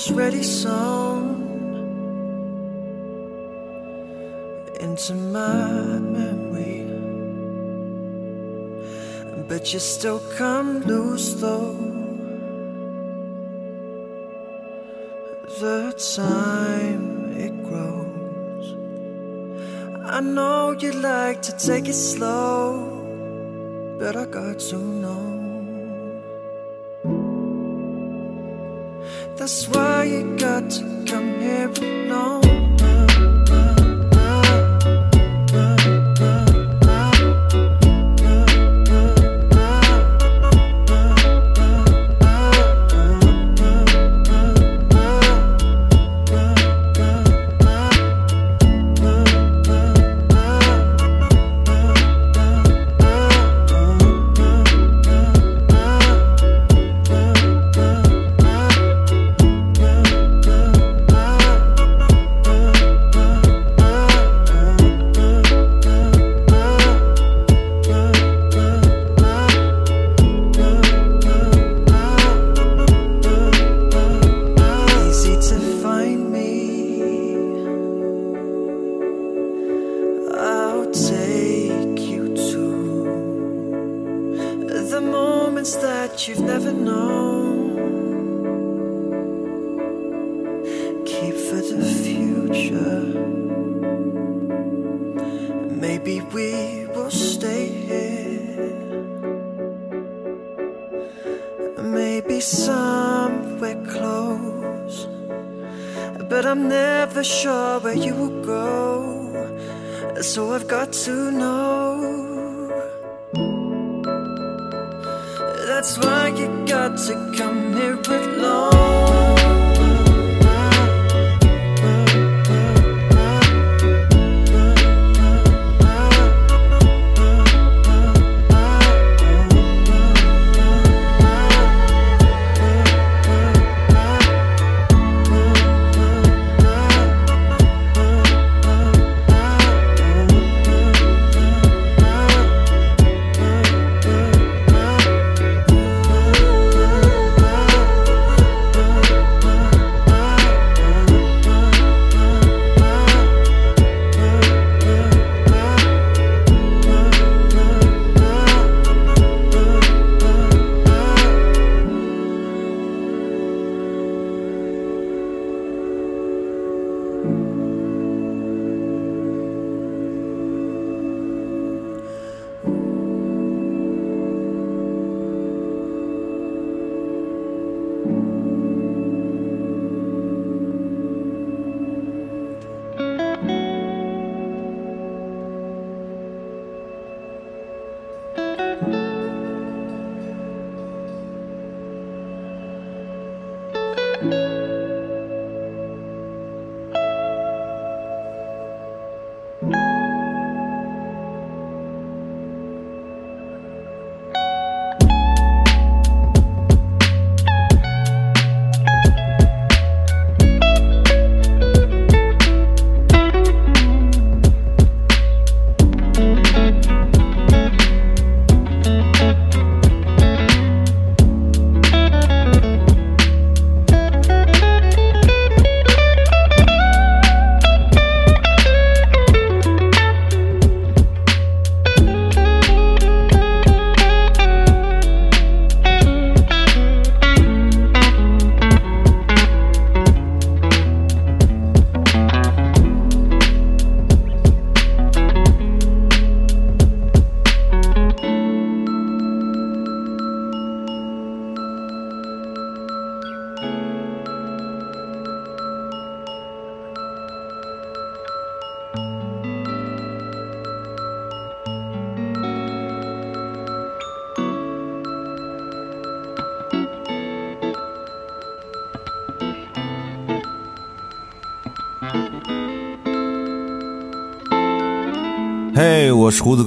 Moments ready sewn into my memory. But you still come loose though. The time it grows. I know you'd like to take it slow, but I got to know. That's why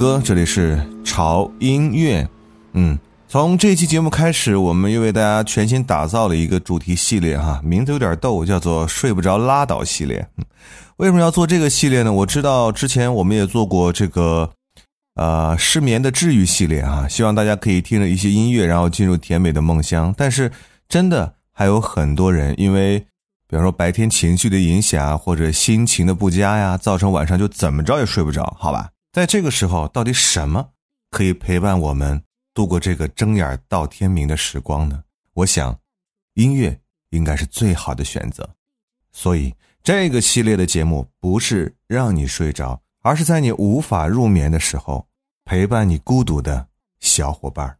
我是胡子哥，这里是潮音乐。嗯，从这期节目开始，我们又为大家全新打造了一个主题系列哈，名字有点逗，叫做“睡不着拉倒”系列。为什么要做这个系列呢？我知道之前我们也做过这个呃失眠的治愈系列啊，希望大家可以听着一些音乐，然后进入甜美的梦乡。但是真的还有很多人，因为比方说白天情绪的影响啊或者心情的不佳呀，造成晚上就怎么着也睡不着，好吧？在这个时候，到底什么可以陪伴我们度过这个睁眼到天明的时光呢？我想，音乐应该是最好的选择。所以。这个系列的节目不是让你睡着，而是在你无法入眠的时候陪伴你孤独的小伙伴。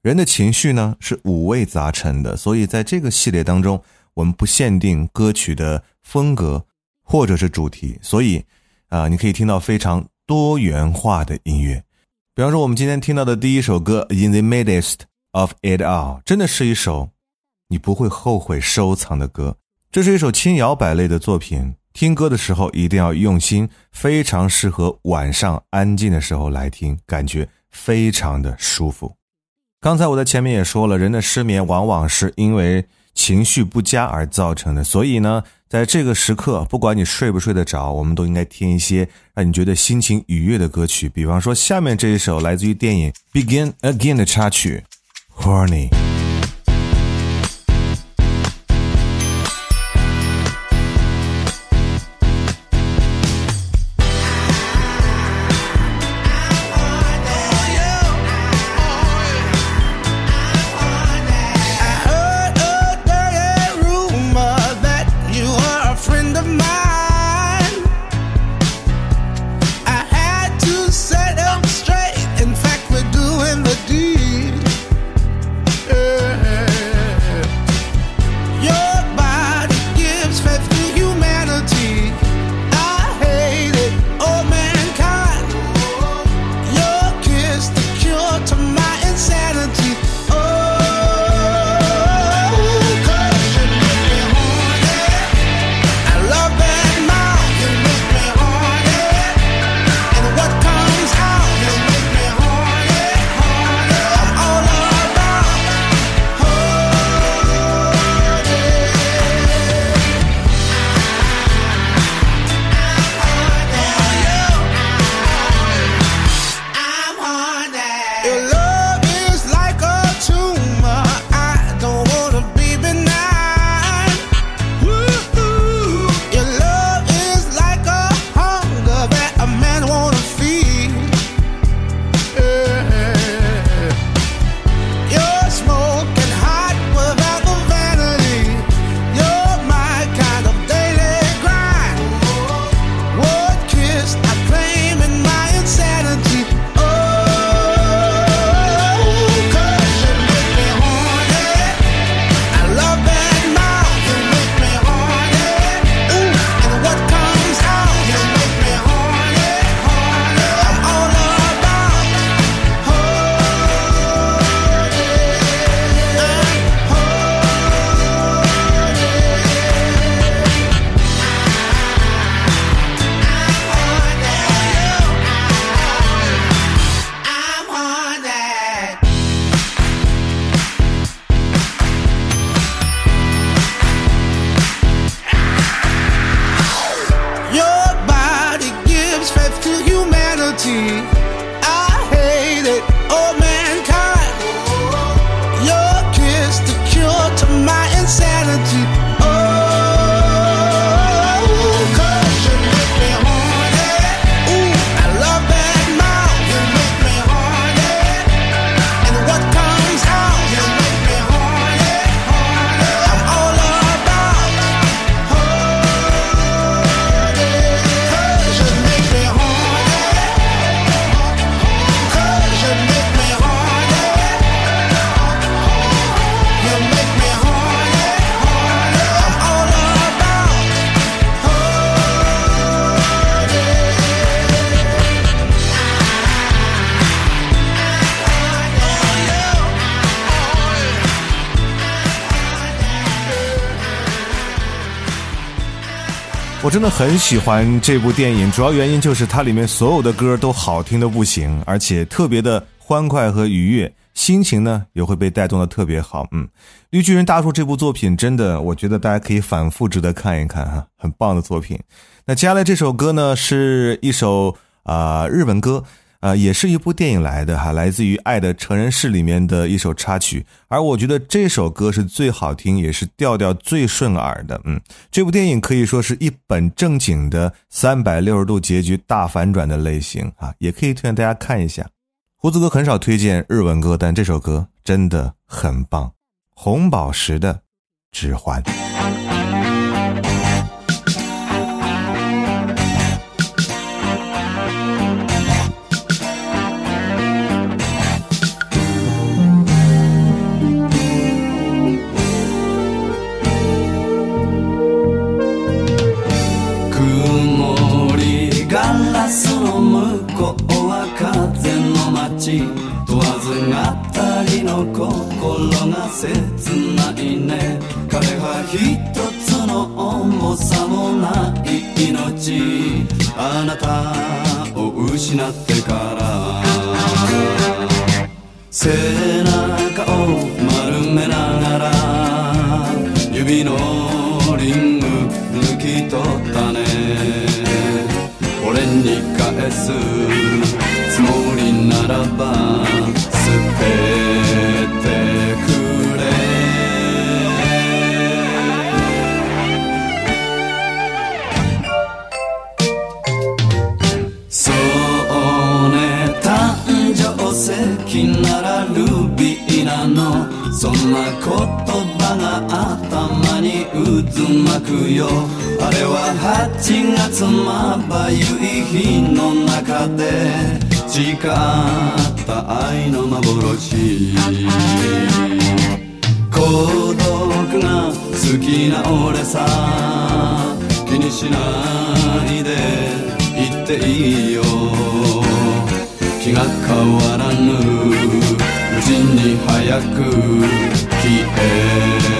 人的情绪呢是五味杂陈的，所以在这个系列当中，我们不限定歌曲的风格或者是主题，所以啊，你可以听到非常多元化的音乐。比方说，我们今天听到的第一首歌《In the Midst of It All》，真的是一首你不会后悔收藏的歌。这是一首轻摇摆类的作品，听歌的时候一定要用心，非常适合晚上安静的时候来听，感觉非常的舒服。刚才我在前面也说了，人的失眠往往是因为情绪不佳而造成的，所以呢，在这个时刻，不管你睡不睡得着，我们都应该听一些让你觉得心情愉悦的歌曲，比方说下面这一首来自于电影《Begin Again》的插曲《Horny》。真的很喜欢这部电影主要原因就是它里面所有的歌都好听的不行而且特别的欢快和愉悦心情呢也会被带动的特别好。嗯绿巨人大叔这部作品真的我觉得大家可以反复值得看一看哈很棒的作品。那接下来这首歌呢是一首啊日文歌啊，也是一部电影来的哈，来自于《爱的成人式》里面的一首插曲。而我觉得这首歌是最好听，也是调调最顺耳的。嗯，这部电影可以说是一本正经的三百六十度结局大反转的类型哈，也可以推荐大家看一下。胡子哥很少推荐日文歌，但这首歌真的很棒，《红宝石的指环》。心が切ないね。彼は一つの重さもない命。あなたを失ってから。背中を丸めながら。指のリング抜き取ったね。俺に返すつもりならば捨てそんな言葉が頭に渦巻くよ。あれは8月まばゆい日の中で誓った愛の幻孤独が好きな俺さ気にしないで言っていいよ。気が変わらぬ。ちに早く消え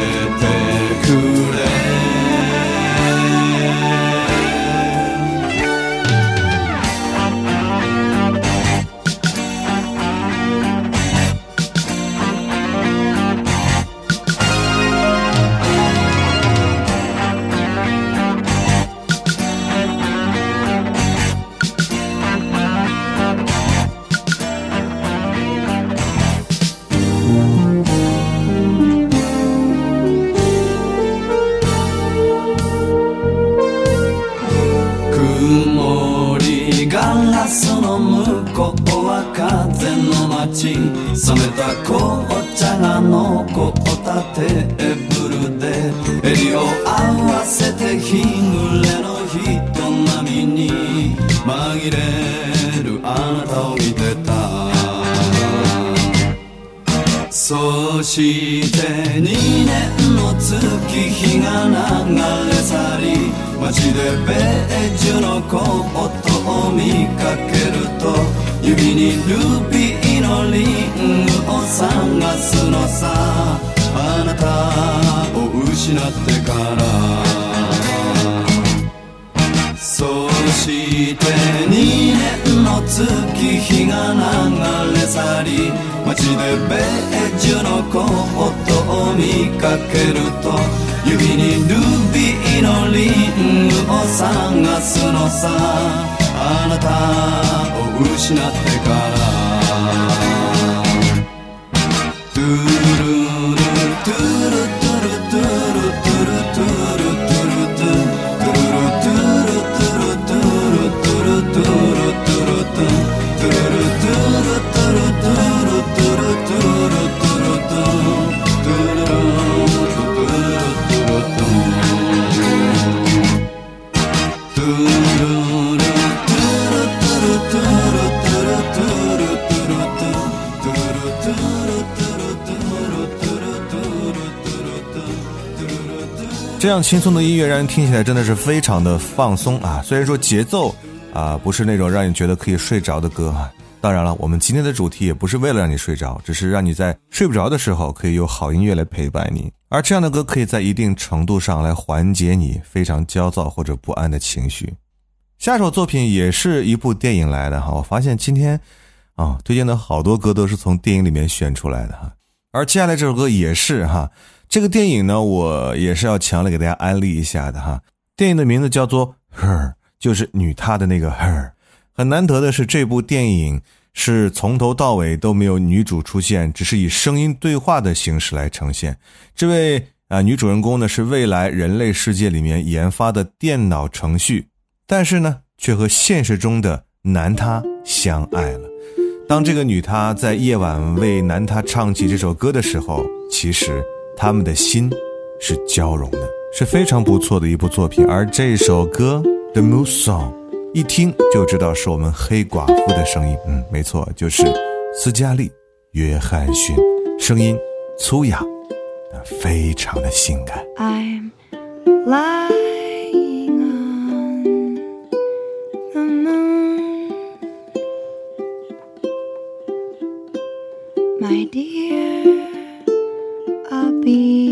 けると指にルビーのリングを探すのさ。あなたを失ってから。这样轻松的音乐让人听起来真的是非常的放松啊！虽然说节奏啊不是那种让你觉得可以睡着的歌啊，当然了，我们今天的主题也不是为了让你睡着，只是让你在睡不着的时候可以有好音乐来陪伴你。而这样的歌可以在一定程度上来缓解你非常焦躁或者不安的情绪。下首作品也是一部电影来的哈，我发现今天啊推荐的好多歌都是从电影里面选出来的哈。而接下来这首歌也是哈，这个电影呢我也是要强烈给大家安利一下的哈。电影的名字叫做《Her》，就是女她的那个 Her。很难得的是，这部电影是从头到尾都没有女主出现，只是以声音对话的形式来呈现。这位啊女主人公呢是未来人类世界里面研发的电脑程序，但是呢却和现实中的男他相爱了。当这个女她在夜晚为男他唱起这首歌的时候，其实他们的心是交融的，是非常不错的一部作品。而这首歌《The Moon Song》。一听就知道是我们黑寡妇的声音，嗯，没错，就是斯嘉丽·约翰逊，声音粗哑，非常的性感。手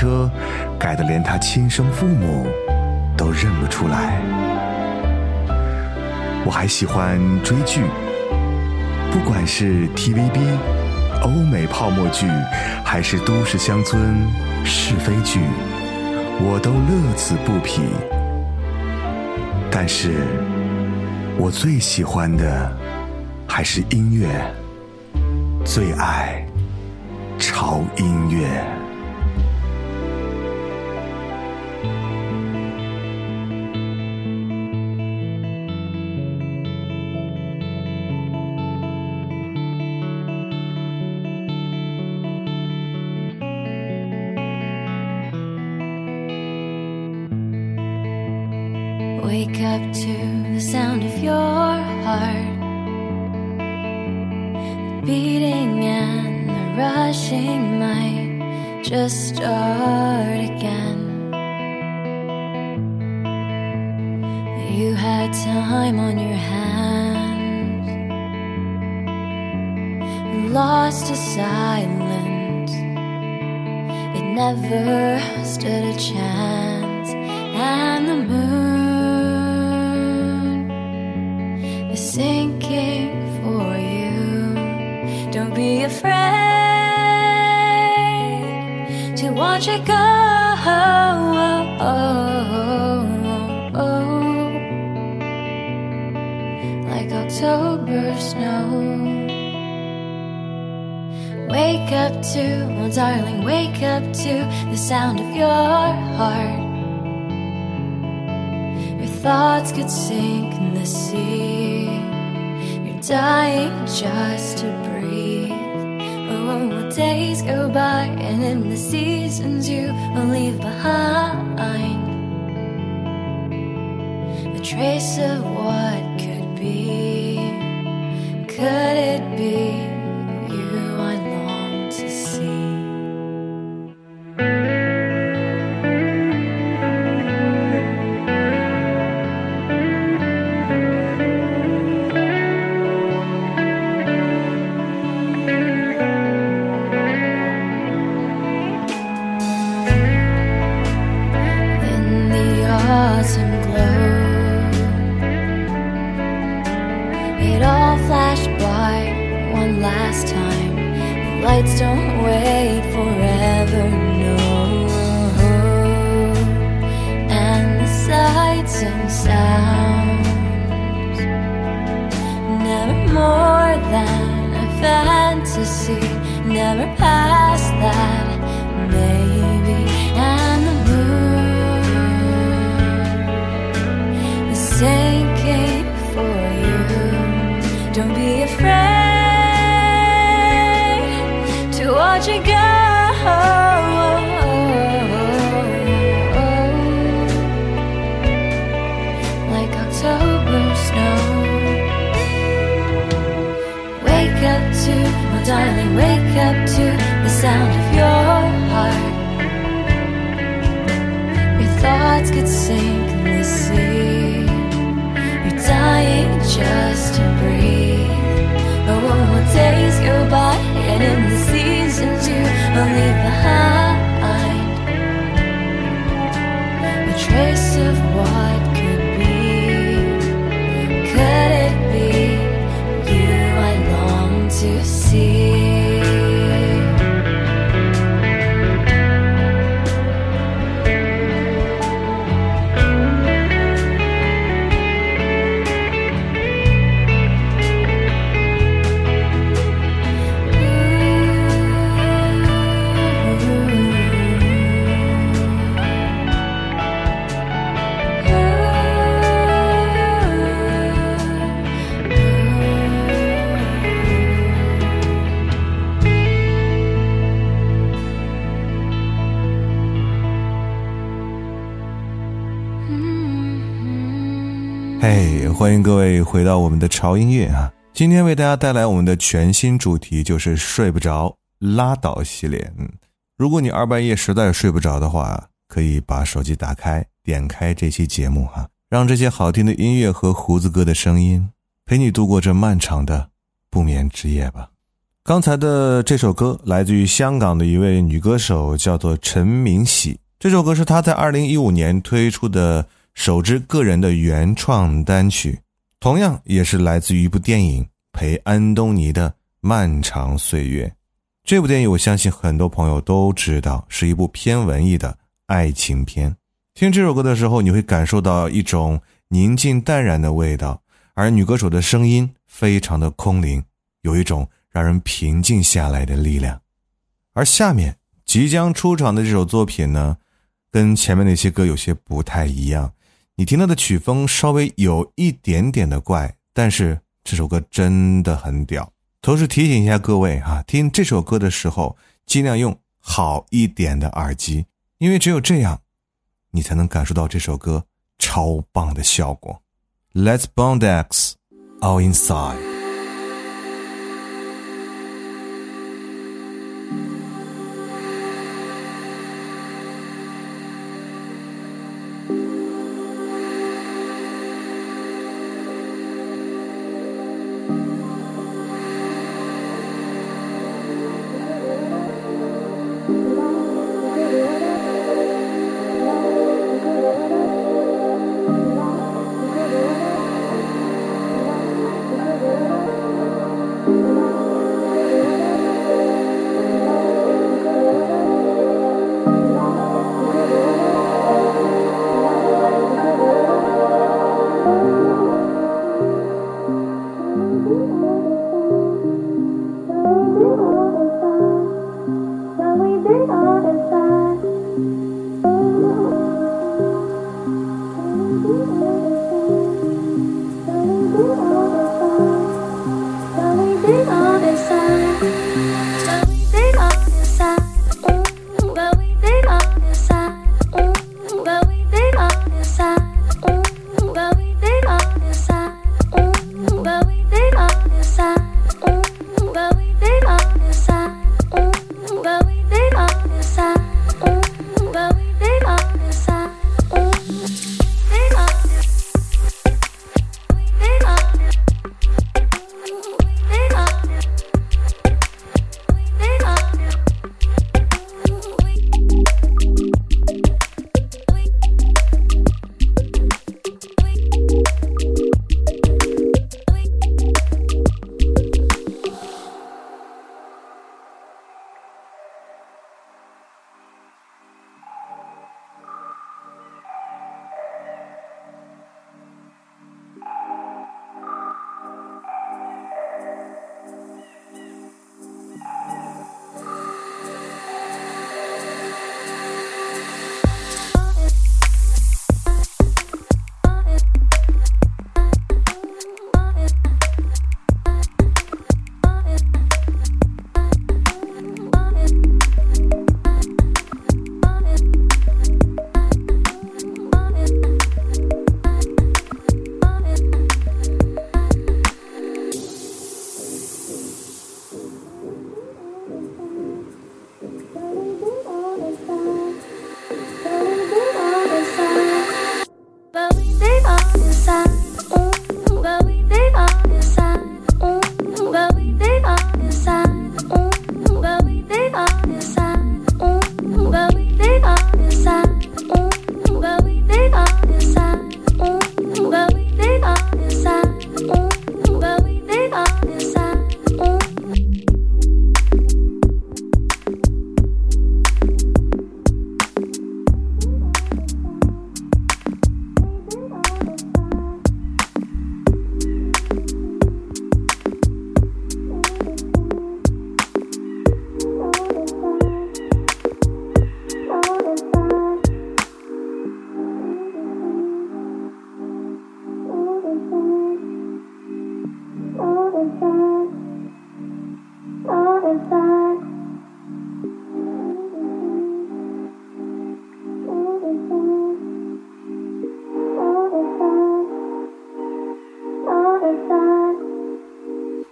车改得连他亲生父母都认不出来。我还喜欢追剧，不管是 TVB。欧美泡沫剧还是都市乡村是非剧，我都乐此不疲。但是，我最喜欢的还是音乐，最爱潮音乐。A chance, and the moon. Is sinking for you. Don't be afraid to watch it go. Like October snow. Wake up to, oh darling, wake up to the sound of your heart. Your thoughts could sink in the sea You're dying just to breathe. Oh, days go by, and in the seasons you will leave behind a trace of glow, it all flashed by one last time. The lights don't wait forever, no. And the sights and sounds, never more than a fantasy, never past that, just to breathe. Oh, oh, oh, days go by, and in the seasons you will leave behind a trace 回到我们的潮音乐啊！今天为大家带来我们的全新主题，就是睡不着拉倒系列。嗯，如果你二半夜实在睡不着的话，可以把手机打开，点开这期节目哈，让这些好听的音乐和胡子哥的声音陪你度过这漫长的不眠之夜吧。刚才的这首歌来自于香港的一位女歌手，叫做陈明喜。这首歌是她在二零一五年推出的首支个人的原创单曲，同样也是来自于一部电影《陪安东尼的漫长岁月》。这部电影我相信很多朋友都知道，是一部偏文艺的爱情片。听这首歌的时候，你会感受到一种宁静淡然的味道，而女歌手的声音非常的空灵，有一种让人平静下来的力量。而下面即将出场的这首作品呢，跟前面那些歌有些不太一样。你听到的曲风稍微有一点点的怪，但是这首歌真的很屌。同时提醒一下各位哈、听这首歌的时候尽量用好一点的耳机，因为只有这样，你才能感受到这首歌超棒的效果。Let's Bondex All Inside。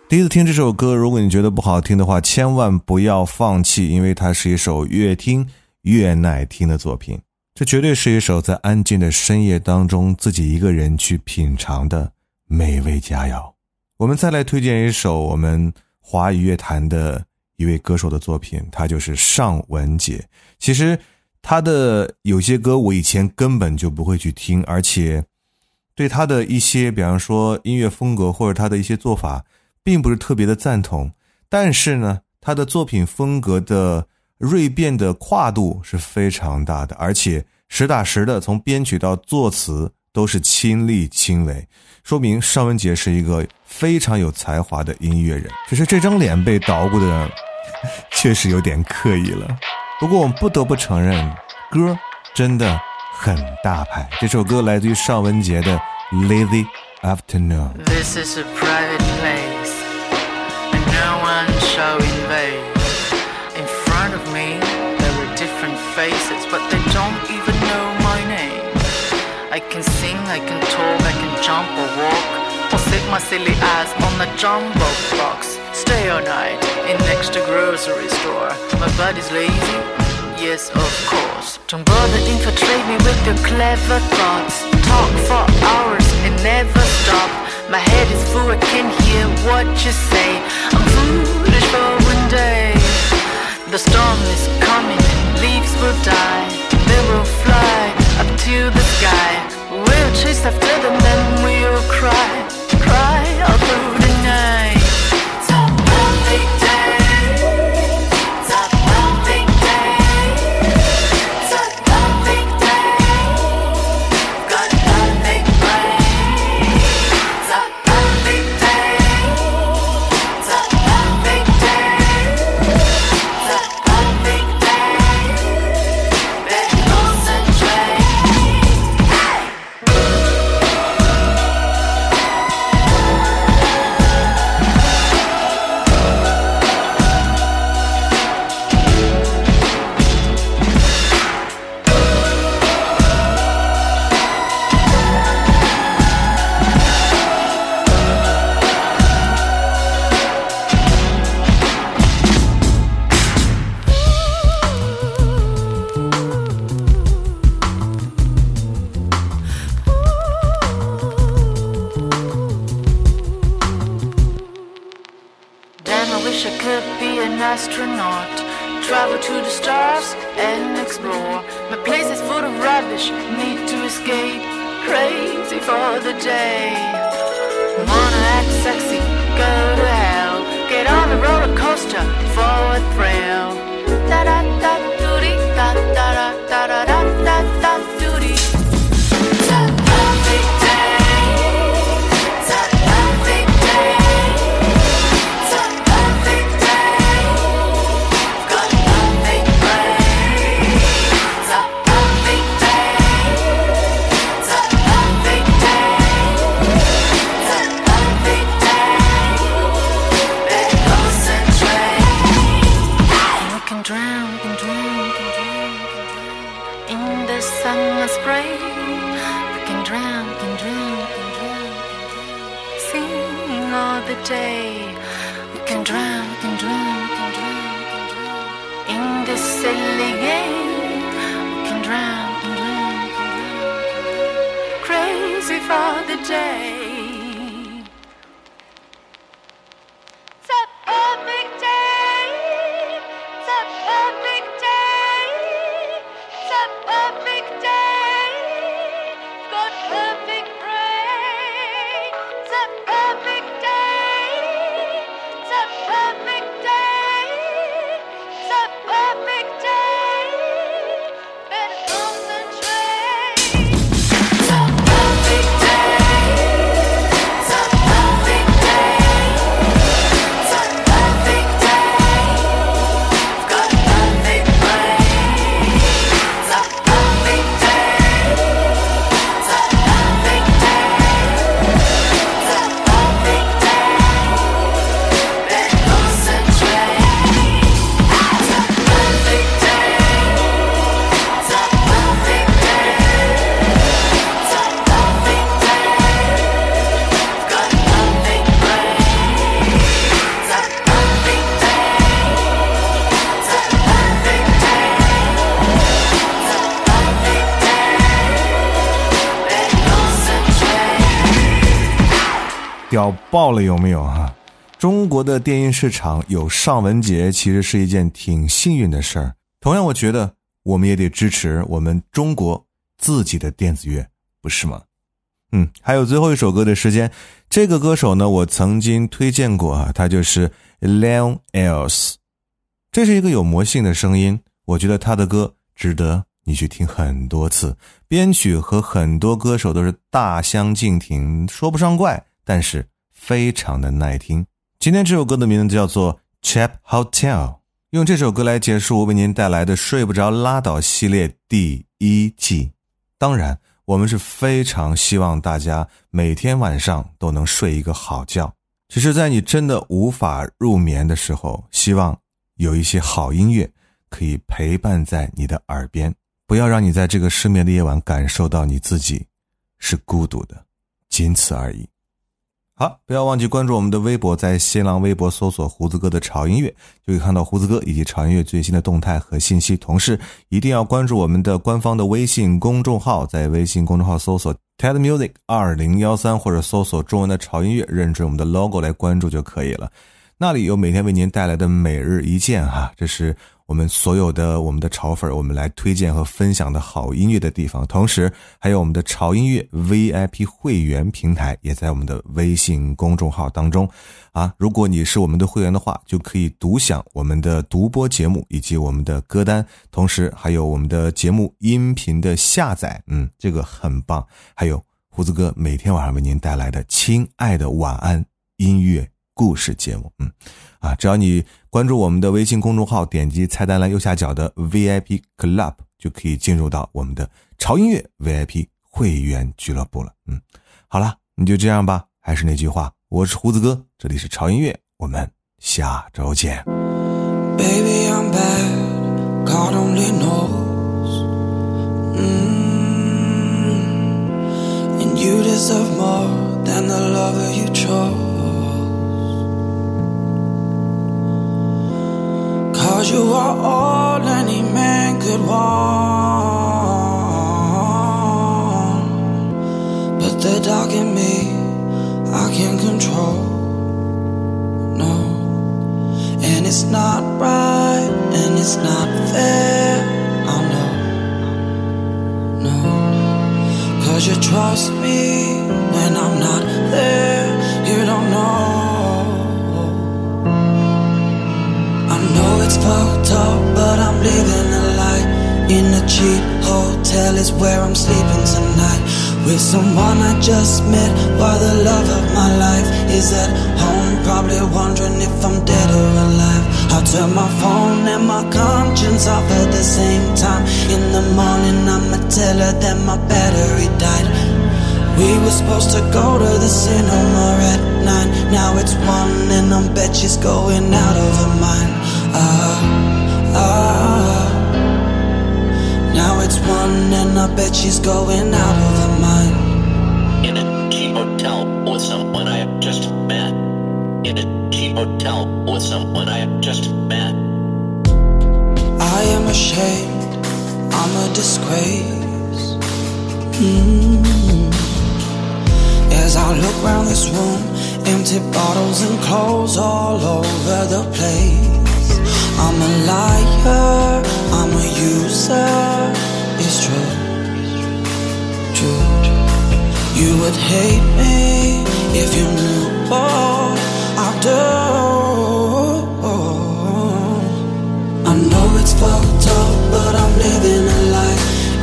第一次听这首歌，如果你觉得不好听的话，千万不要放弃，因为它是一首越听越耐听的作品。这绝对是一首在安静的深夜当中自己一个人去品尝的美味佳肴。我们再来推荐一首我们华语乐坛的一位歌手的作品，他就是尚雯婕。其实他的有些歌我以前根本就不会去听，而且对他的一些，比方说音乐风格或者他的一些做法。并不是特别的赞同，但是呢，他的作品风格的锐变的跨度是非常大的，而且实打实的从编曲到作词都是亲力亲为，说明尚雯婕是一个非常有才华的音乐人。只是这张脸被捣鼓的确实有点刻意了，不过我们不得不承认，歌真的很大牌。这首歌来自于尚雯婕的《Lazy Afternoon this is a private play》。Shall invade. In front of me, there are different faces, but they don't even know my name. I can sing, I can talk, I can jump or walk, or sit my silly ass on the jumbo box. Stay all night in next to grocery store. My body's lazy, yes, of course. Don't bother infiltrate me with your clever thoughts. Talk for hours and never stop. My head is full, I can hear what you say. I'm foolish for one day. The storm is coming, leaves will die. They will fly up to the sky. We'll chase after them, then we'll cry, cry 爆了，有没有啊？中国的电音市场有尚雯婕，其实是一件挺幸运的事儿。同样，我觉得我们也得支持我们中国自己的电子乐，不是吗？嗯，还有最后一首歌的时间，这个歌手呢，我曾经推荐过啊，他就是 Leon Els，这是一个有魔性的声音，我觉得他的歌值得你去听很多次。编曲和很多歌手都是大相径庭，说不上怪，但是非常的耐听。今天这首歌的名字叫做《Chap Hotel》，用这首歌来结束我为您带来的《睡不着拉倒》系列第一季。当然。我们是非常希望大家每天晚上都能睡一个好觉。只是在你真的无法入眠的时候，希望有一些好音乐可以陪伴在你的耳边，不要让你在这个失眠的夜晚感受到你自己是孤独的，仅此而已。好，不要忘记关注我们的微博，在新浪微博搜索“胡子哥的潮音乐”，就可以看到胡子哥以及潮音乐最新的动态和信息。同时，一定要关注我们的官方的微信公众号，在微信公众号搜索 “TED Music 二零幺三”或者搜索中文的潮音乐，认准我们的 logo 来关注就可以了。那里有每天为您带来的每日一见哈，这是。我们所有的我们的潮粉，我们来推荐和分享的好音乐的地方，同时还有我们的潮音乐 VIP 会员平台，也在我们的微信公众号当中。啊，如果你是我们的会员的话，就可以独享我们的独播节目以及我们的歌单，同时还有我们的节目音频的下载。嗯，这个很棒。还有胡子哥每天晚上为您带来的《亲爱的晚安》音乐故事节目。嗯。啊，只要你关注我们的微信公众号，点击菜单栏右下角的 VIP Club，就可以进入到我们的潮音乐 VIP 会员俱乐部了。嗯，好了，你就这样吧。还是那句话，我是胡子哥，这里是潮音乐，我们下周见。Baby, I'm bad, God only knows. And you deserve more than the lover you chose. You are all any man could want. But the dark in me, I can't control. No. And it's not right, and it's not fair. I know. No. Cause you trust me when I'm not there. Fucked up, but I'm living a lie. In a cheap hotel is where I'm sleeping tonight. With someone I just met, while the love of my life is at home. Probably wondering if I'm dead or alive. I turn my phone and my conscience off at the same time. In the morning, I'ma tell her that my battery died. We were supposed to go to the cinema at nine. Now it's one, and I bet she's going out of her mind ah, ah. Now it's one, and I bet she's going out of her mind. In a cheap hotel with someone I have just met. In a cheap hotel with someone I have just met. I am ashamed, I'm a disgrace. Mm-hmm. As I look around this room, empty bottles and clothes all over the place. I'm a liar, I'm a user. It's true, true. You would hate me if you knew what I do. I know it's fucked up, but I'm living a life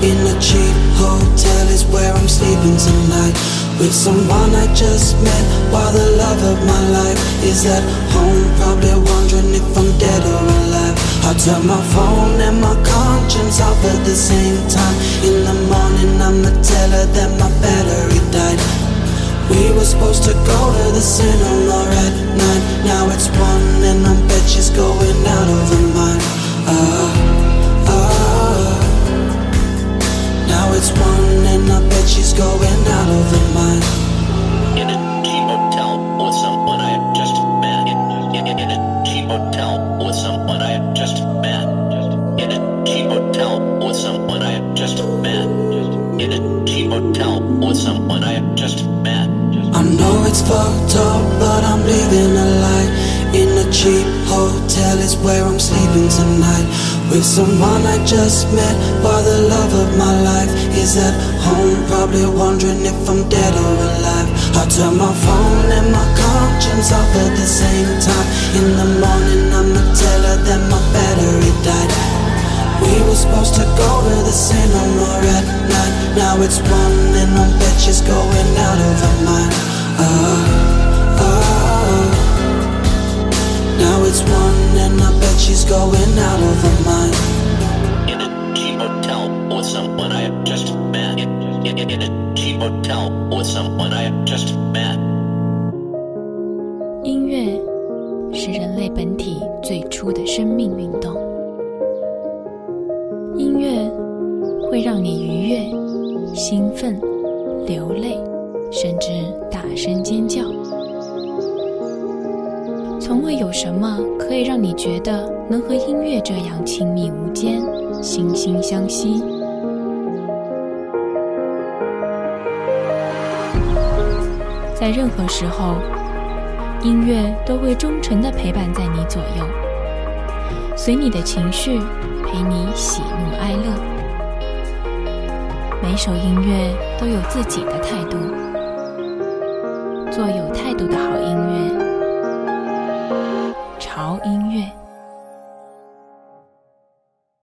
in a cheap hotel. Is where I'm sleeping tonight with someone I just met while the love of my life is at home. Probably wondering if I'm dead or alive. I turn my phone and my conscience off at the same time. In the morning, I'ma tell her that my battery died. We were supposed to go to the cinema at nine. Now it's one, and I bet she's going out of her mind. Ah, it's one, and I bet she's going out of her mind. In a cheap hotel with someone I have just met. In, in, in a cheap hotel with someone I have just met. In a cheap hotel with someone I have just met. In a cheap hotel with someone I have just met. I know it's fucked up, but I'm living a lie. In a cheap hotel is where I'm sleeping tonight. With someone I just met, while the love of my life is at home. Probably wondering if I'm dead or alive. I turn my phone and my conscience off at the same time. In the morning, I'ma tell her that my battery died. We were supposed to go to the cinema at night. Now it's one and I bet she's going out of her mind. Oh, oh. Now it's one and I bet she's going out of her mind. In a cheap hotel with someone I have just met. In, in, in a cheap hotel with someone I have just met. 音乐是人类本体最初的生命运动。音乐会让你愉悦、兴奋、流泪，甚至大声尖叫。从未有什么可以让你觉得能和音乐这样亲密无间、惺惺相惜。在任何时候，音乐都会忠诚地陪伴在你左右，随你的情绪，陪你喜怒哀乐。每首音乐都有自己的态度，做有态度的好音乐。音乐。